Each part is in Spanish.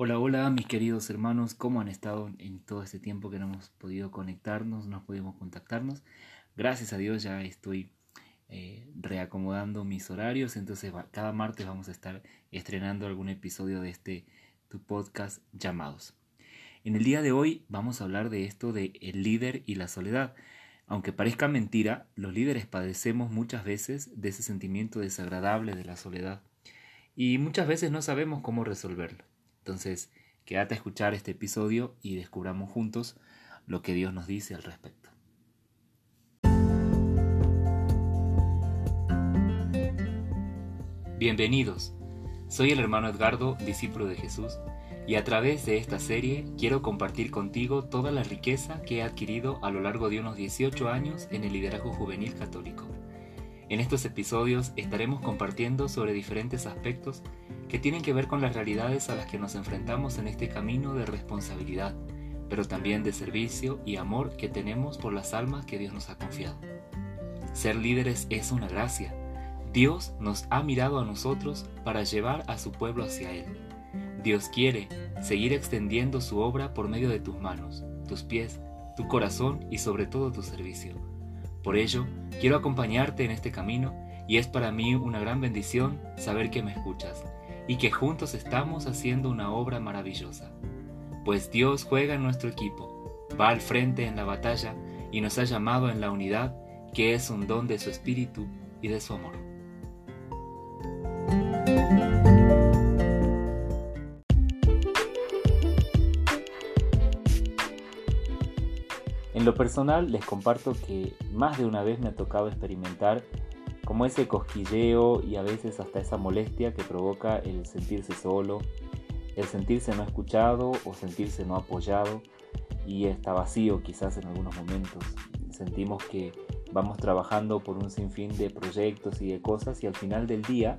Hola, hola mis queridos hermanos, ¿cómo han estado en todo este tiempo que no hemos podido conectarnos, no pudimos contactarnos? Gracias a Dios ya estoy eh, reacomodando mis horarios, entonces cada martes vamos a estar estrenando algún episodio de este tu podcast llamados. En el día de hoy vamos a hablar de esto de el líder y la soledad. Aunque parezca mentira, los líderes padecemos muchas veces de ese sentimiento desagradable de la soledad y muchas veces no sabemos cómo resolverlo. Entonces, quédate a escuchar este episodio y descubramos juntos lo que Dios nos dice al respecto. Bienvenidos. Soy el hermano Edgardo, discípulo de Jesús, y a través de esta serie quiero compartir contigo toda la riqueza que he adquirido a lo largo de unos 18 años en el liderazgo juvenil católico. En estos episodios estaremos compartiendo sobre diferentes aspectos que tienen que ver con las realidades a las que nos enfrentamos en este camino de responsabilidad, pero también de servicio y amor que tenemos por las almas que Dios nos ha confiado. Ser líderes es una gracia. Dios nos ha mirado a nosotros para llevar a su pueblo hacia Él. Dios quiere seguir extendiendo su obra por medio de tus manos, tus pies, tu corazón y sobre todo tu servicio. Por ello, quiero acompañarte en este camino y es para mí una gran bendición saber que me escuchas y que juntos estamos haciendo una obra maravillosa. Pues Dios juega en nuestro equipo, va al frente en la batalla y nos ha llamado en la unidad, que es un don de su espíritu y de su amor. En lo personal les comparto que más de una vez me ha tocado experimentar como ese cosquilleo y a veces hasta esa molestia que provoca el sentirse solo, el sentirse no escuchado o sentirse no apoyado y está vacío quizás en algunos momentos. Sentimos que vamos trabajando por un sinfín de proyectos y de cosas y al final del día,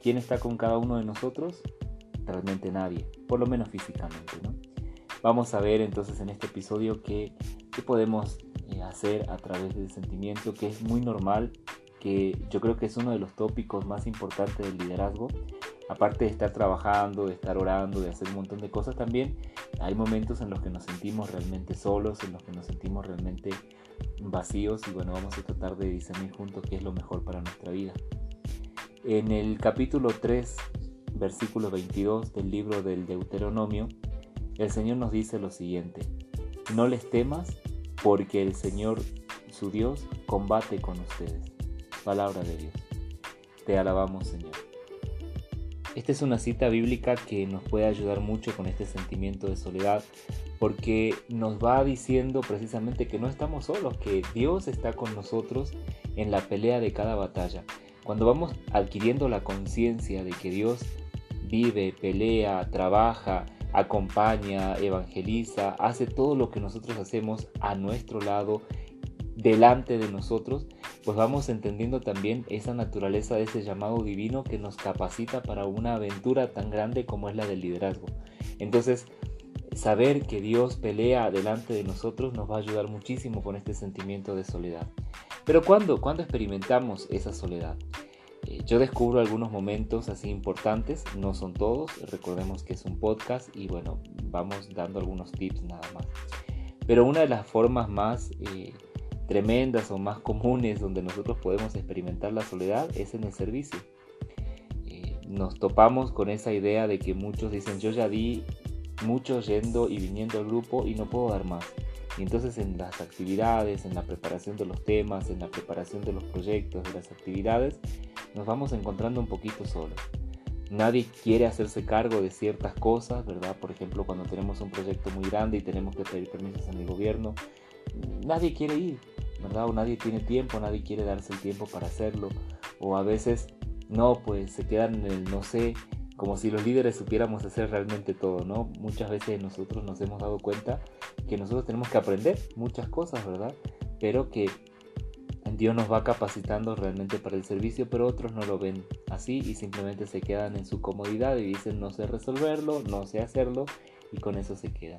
¿quién está con cada uno de nosotros? Realmente nadie, por lo menos físicamente. Vamos a ver entonces en este episodio qué, qué podemos eh, hacer a través del sentimiento que es muy normal que yo creo que es uno de los tópicos más importantes del liderazgo. Aparte de estar trabajando, de estar orando, de hacer un montón de cosas, también hay momentos en los que nos sentimos realmente solos, en los que nos sentimos realmente vacíos y bueno, vamos a tratar de discernir juntos qué es lo mejor para nuestra vida. En el capítulo 3, versículo 22 del libro del Deuteronomio, el Señor nos dice lo siguiente, no les temas porque el Señor, su Dios, combate con ustedes palabra de Dios. Te alabamos, Señor. Esta es una cita bíblica que nos puede ayudar mucho con este sentimiento de soledad, porque nos va diciendo precisamente que no estamos solos, que Dios está con nosotros en la pelea de cada batalla. Cuando vamos adquiriendo la conciencia de que Dios vive, pelea, trabaja, acompaña, evangeliza, hace todo lo que nosotros hacemos a nuestro lado delante de nosotros, pues vamos entendiendo también esa naturaleza de ese llamado divino que nos capacita para una aventura tan grande como es la del liderazgo. Entonces, saber que Dios pelea delante de nosotros nos va a ayudar muchísimo con este sentimiento de soledad. Pero ¿cuándo? ¿Cuándo experimentamos esa soledad? Eh, yo descubro algunos momentos así importantes, no son todos, recordemos que es un podcast y bueno, vamos dando algunos tips nada más. Pero una de las formas más eh, tremendas o más comunes donde nosotros podemos experimentar la soledad es en el servicio. Eh, nos topamos con esa idea de que muchos dicen yo ya di mucho yendo y viniendo al grupo y no puedo dar más. Y entonces en las actividades, en la preparación de los temas, en la preparación de los proyectos, de las actividades, nos vamos encontrando un poquito solos. Nadie quiere hacerse cargo de ciertas cosas, ¿verdad? Por ejemplo, cuando tenemos un proyecto muy grande y tenemos que pedir permisos en el gobierno, nadie quiere ir, ¿verdad? O nadie tiene tiempo, nadie quiere darse el tiempo para hacerlo. O a veces, no, pues se quedan en el no sé, como si los líderes supiéramos hacer realmente todo, ¿no? Muchas veces nosotros nos hemos dado cuenta que nosotros tenemos que aprender muchas cosas, ¿verdad? Pero que Dios nos va capacitando realmente para el servicio, pero otros no lo ven así y simplemente se quedan en su comodidad y dicen no sé resolverlo, no sé hacerlo y con eso se quedan.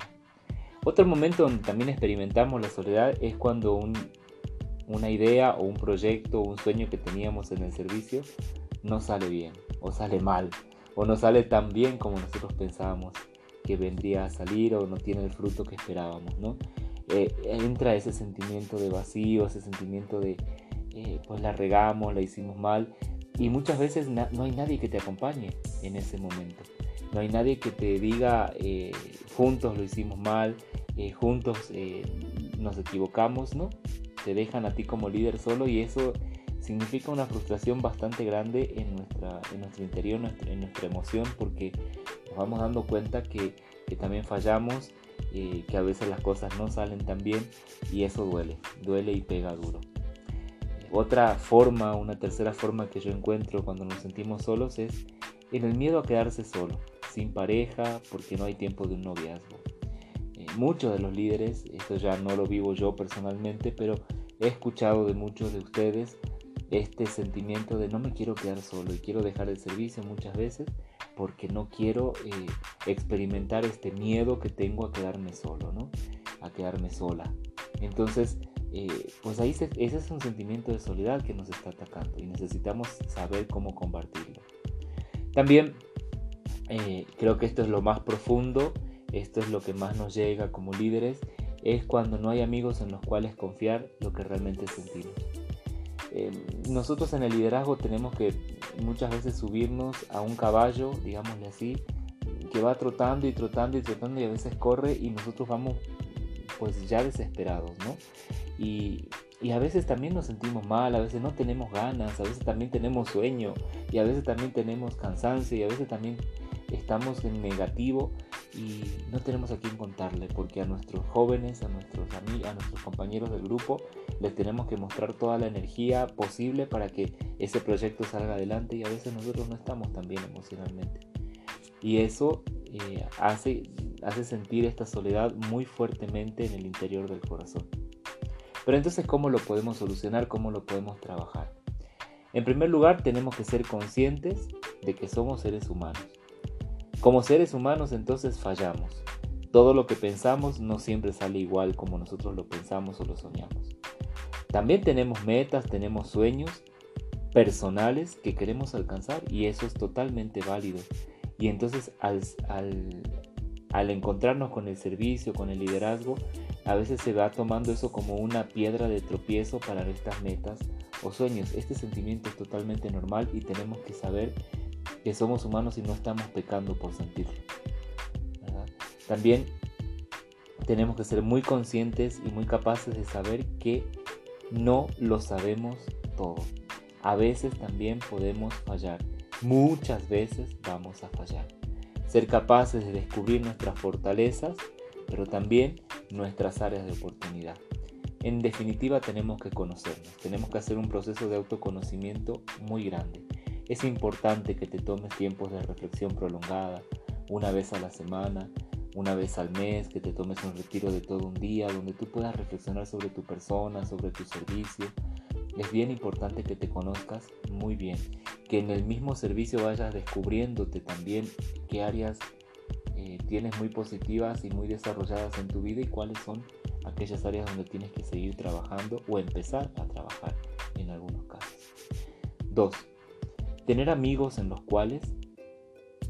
Otro momento donde también experimentamos la soledad es cuando un, una idea o un proyecto o un sueño que teníamos en el servicio no sale bien o sale mal o no sale tan bien como nosotros pensábamos. que vendría a salir o no tiene el fruto que esperábamos, ¿no? Eh, entra ese sentimiento de vacío, ese sentimiento de, eh, pues la regamos, la hicimos mal, y muchas veces no hay nadie que te acompañe en ese momento. No hay nadie que te diga, eh, juntos lo hicimos mal, juntos nos equivocamos, ¿no? Te dejan a ti como líder solo y eso significa una frustración bastante grande en, nuestra, en nuestro interior, en nuestra emoción, porque nos vamos dando cuenta que, que también fallamos, eh, que a veces las cosas no salen tan bien y eso duele, duele y pega duro. Otra forma, una tercera forma que yo encuentro cuando nos sentimos solos es en el miedo a quedarse solo, sin pareja, porque no hay tiempo de un noviazgo. Eh, muchos de los líderes, esto ya no lo vivo yo personalmente, pero he escuchado de muchos de ustedes este sentimiento de no me quiero quedar solo y quiero dejar el servicio muchas veces porque no quiero eh, experimentar este miedo que tengo a quedarme solo, ¿no? A quedarme sola. Entonces, eh, pues ahí ese es un sentimiento de soledad que nos está atacando y necesitamos saber cómo combatirlo. También eh, creo que esto es lo más profundo, esto es lo que más nos llega como líderes, es cuando no hay amigos en los cuales confiar lo que realmente sentimos. Eh, nosotros en el liderazgo tenemos que muchas veces subirnos a un caballo, digámosle así, que va trotando y trotando y trotando y a veces corre y nosotros vamos pues ya desesperados, ¿no? Y, y a veces también nos sentimos mal, a veces no tenemos ganas, a veces también tenemos sueño y a veces también tenemos cansancio y a veces también estamos en negativo y no tenemos a quién contarle porque a nuestros jóvenes, a nuestros amigos, a nuestros compañeros del grupo les tenemos que mostrar toda la energía posible para que ese proyecto salga adelante y a veces nosotros no estamos tan bien emocionalmente. Y eso eh, hace, hace sentir esta soledad muy fuertemente en el interior del corazón. Pero entonces, ¿cómo lo podemos solucionar? ¿Cómo lo podemos trabajar? En primer lugar, tenemos que ser conscientes de que somos seres humanos como seres humanos entonces fallamos. Todo lo que pensamos no siempre sale igual como nosotros lo pensamos o lo soñamos. También tenemos metas, tenemos sueños personales que queremos alcanzar y eso es totalmente válido. Y entonces al, al, encontrarnos con el servicio, con el liderazgo, a veces se va tomando eso como una piedra de tropiezo para estas metas o sueños. Este sentimiento es totalmente normal y tenemos que saber que somos humanos y no estamos pecando por sentirlo. También tenemos que ser muy conscientes y muy capaces de saber que no lo sabemos todo. A veces también podemos fallar. Muchas veces vamos a fallar. Ser capaces de descubrir nuestras fortalezas, pero también nuestras áreas de oportunidad. En definitiva tenemos que conocernos, tenemos que hacer un proceso de autoconocimiento muy grande. Es importante que te tomes tiempos de reflexión prolongada, una vez a la semana, una vez al mes, que te tomes un retiro de todo un día donde tú puedas reflexionar sobre tu persona, sobre tu servicio. Es bien importante que te conozcas muy bien, que en el mismo servicio vayas descubriéndote también qué áreas eh, tienes muy positivas y muy desarrolladas en tu vida y cuáles son aquellas áreas donde tienes que seguir trabajando o empezar a trabajar en algunos casos. 2 tener amigos en los cuales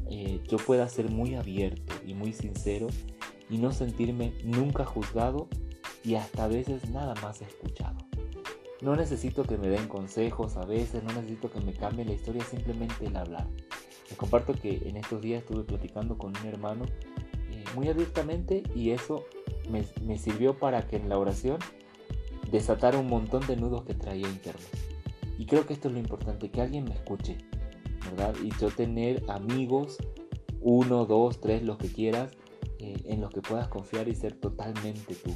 eh, yo pueda ser muy abierto y muy sincero y no sentirme nunca juzgado y hasta a veces nada más escuchado. No necesito que me den consejos a veces, no necesito que me cambien la historia, simplemente el hablar. Les comparto que en estos días estuve platicando con un hermano eh, muy abiertamente y eso me, me sirvió para que en la oración desatara un montón de nudos que traía internos. Y creo que esto es lo importante, que alguien me escuche, ¿verdad? Y yo tener amigos, uno, dos, tres, los que quieras, eh, en los que puedas confiar y ser totalmente tú.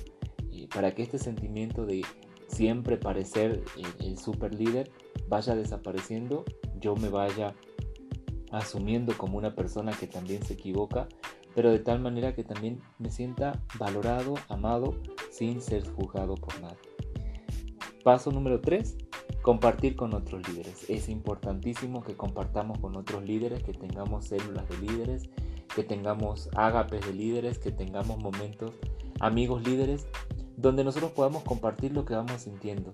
para que este sentimiento de siempre parecer el, el super líder vaya desapareciendo, yo me vaya asumiendo como una persona que también se equivoca, pero de tal manera que también me sienta valorado, amado, sin ser juzgado por nadie. Paso número 3, Compartir con otros líderes. Es importantísimo que compartamos con otros líderes, que tengamos células de líderes, que tengamos ágapes de líderes, que tengamos momentos, amigos líderes, donde nosotros podamos compartir lo que vamos sintiendo.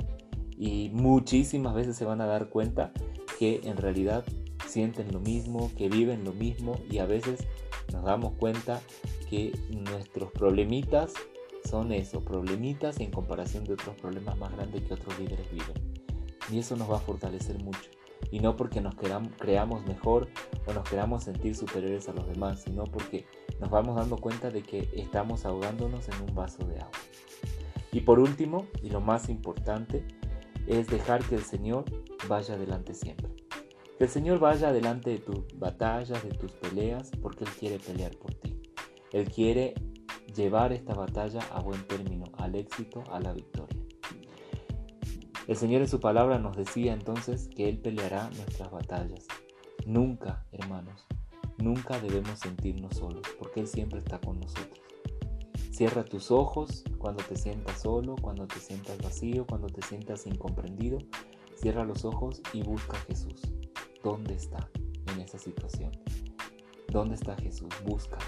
Y muchísimas veces se van a dar cuenta que en realidad sienten lo mismo, que viven lo mismo y a veces nos damos cuenta que nuestros problemitas son eso, problemitas en comparación de otros problemas más grandes que otros líderes viven. Y eso nos va a fortalecer mucho. Y no porque nos creamos mejor o nos queramos sentir superiores a los demás, sino porque nos vamos dando cuenta de que estamos ahogándonos en un vaso de agua. Y por último, y lo más importante, es dejar que el Señor vaya adelante siempre. Que el Señor vaya adelante de tus batallas, de tus peleas, porque Él quiere pelear por ti. Él quiere llevar esta batalla a buen término, al éxito, a la victoria. El Señor en su palabra nos decía entonces que Él peleará nuestras batallas. Nunca, hermanos, nunca debemos sentirnos solos, porque Él siempre está con nosotros. Cierra tus ojos cuando te sientas solo, cuando te sientas vacío, cuando te sientas incomprendido. Cierra los ojos y busca a Jesús. ¿Dónde está en esa situación? ¿Dónde está Jesús? Búscalo,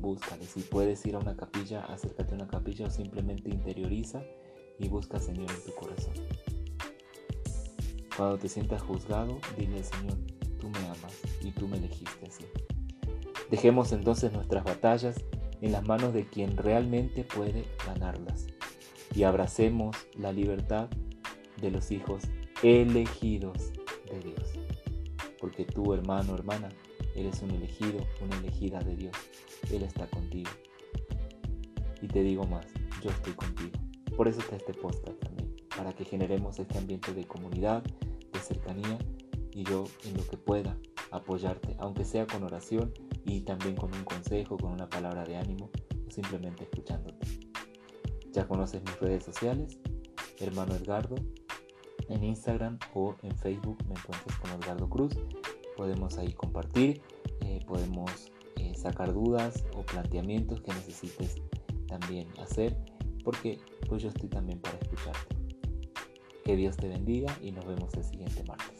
búscale. Si puedes ir a una capilla, acércate a una capilla o simplemente interioriza y busca al Señor en tu corazón. Cuando te sientas juzgado, dile al Señor, tú me amas y tú me elegiste así. Dejemos entonces nuestras batallas en las manos de quien realmente puede ganarlas y abracemos la libertad de los hijos elegidos de Dios. Porque tú, hermano, hermana, eres un elegido, una elegida de Dios. Él está contigo. Y te digo más, yo estoy contigo. Por eso está este podcast también, para que generemos este ambiente de comunidad, cercanía y yo en lo que pueda apoyarte, aunque sea con oración y también con un consejo, con una palabra de ánimo o simplemente escuchándote. Ya conoces mis redes sociales, hermano Edgardo, en Instagram o en Facebook me encuentras como Edgardo Cruz. Podemos ahí compartir, eh, podemos eh, sacar dudas o planteamientos que necesites también hacer, porque pues yo estoy también para escucharte. Que Dios te bendiga y nos vemos el siguiente martes.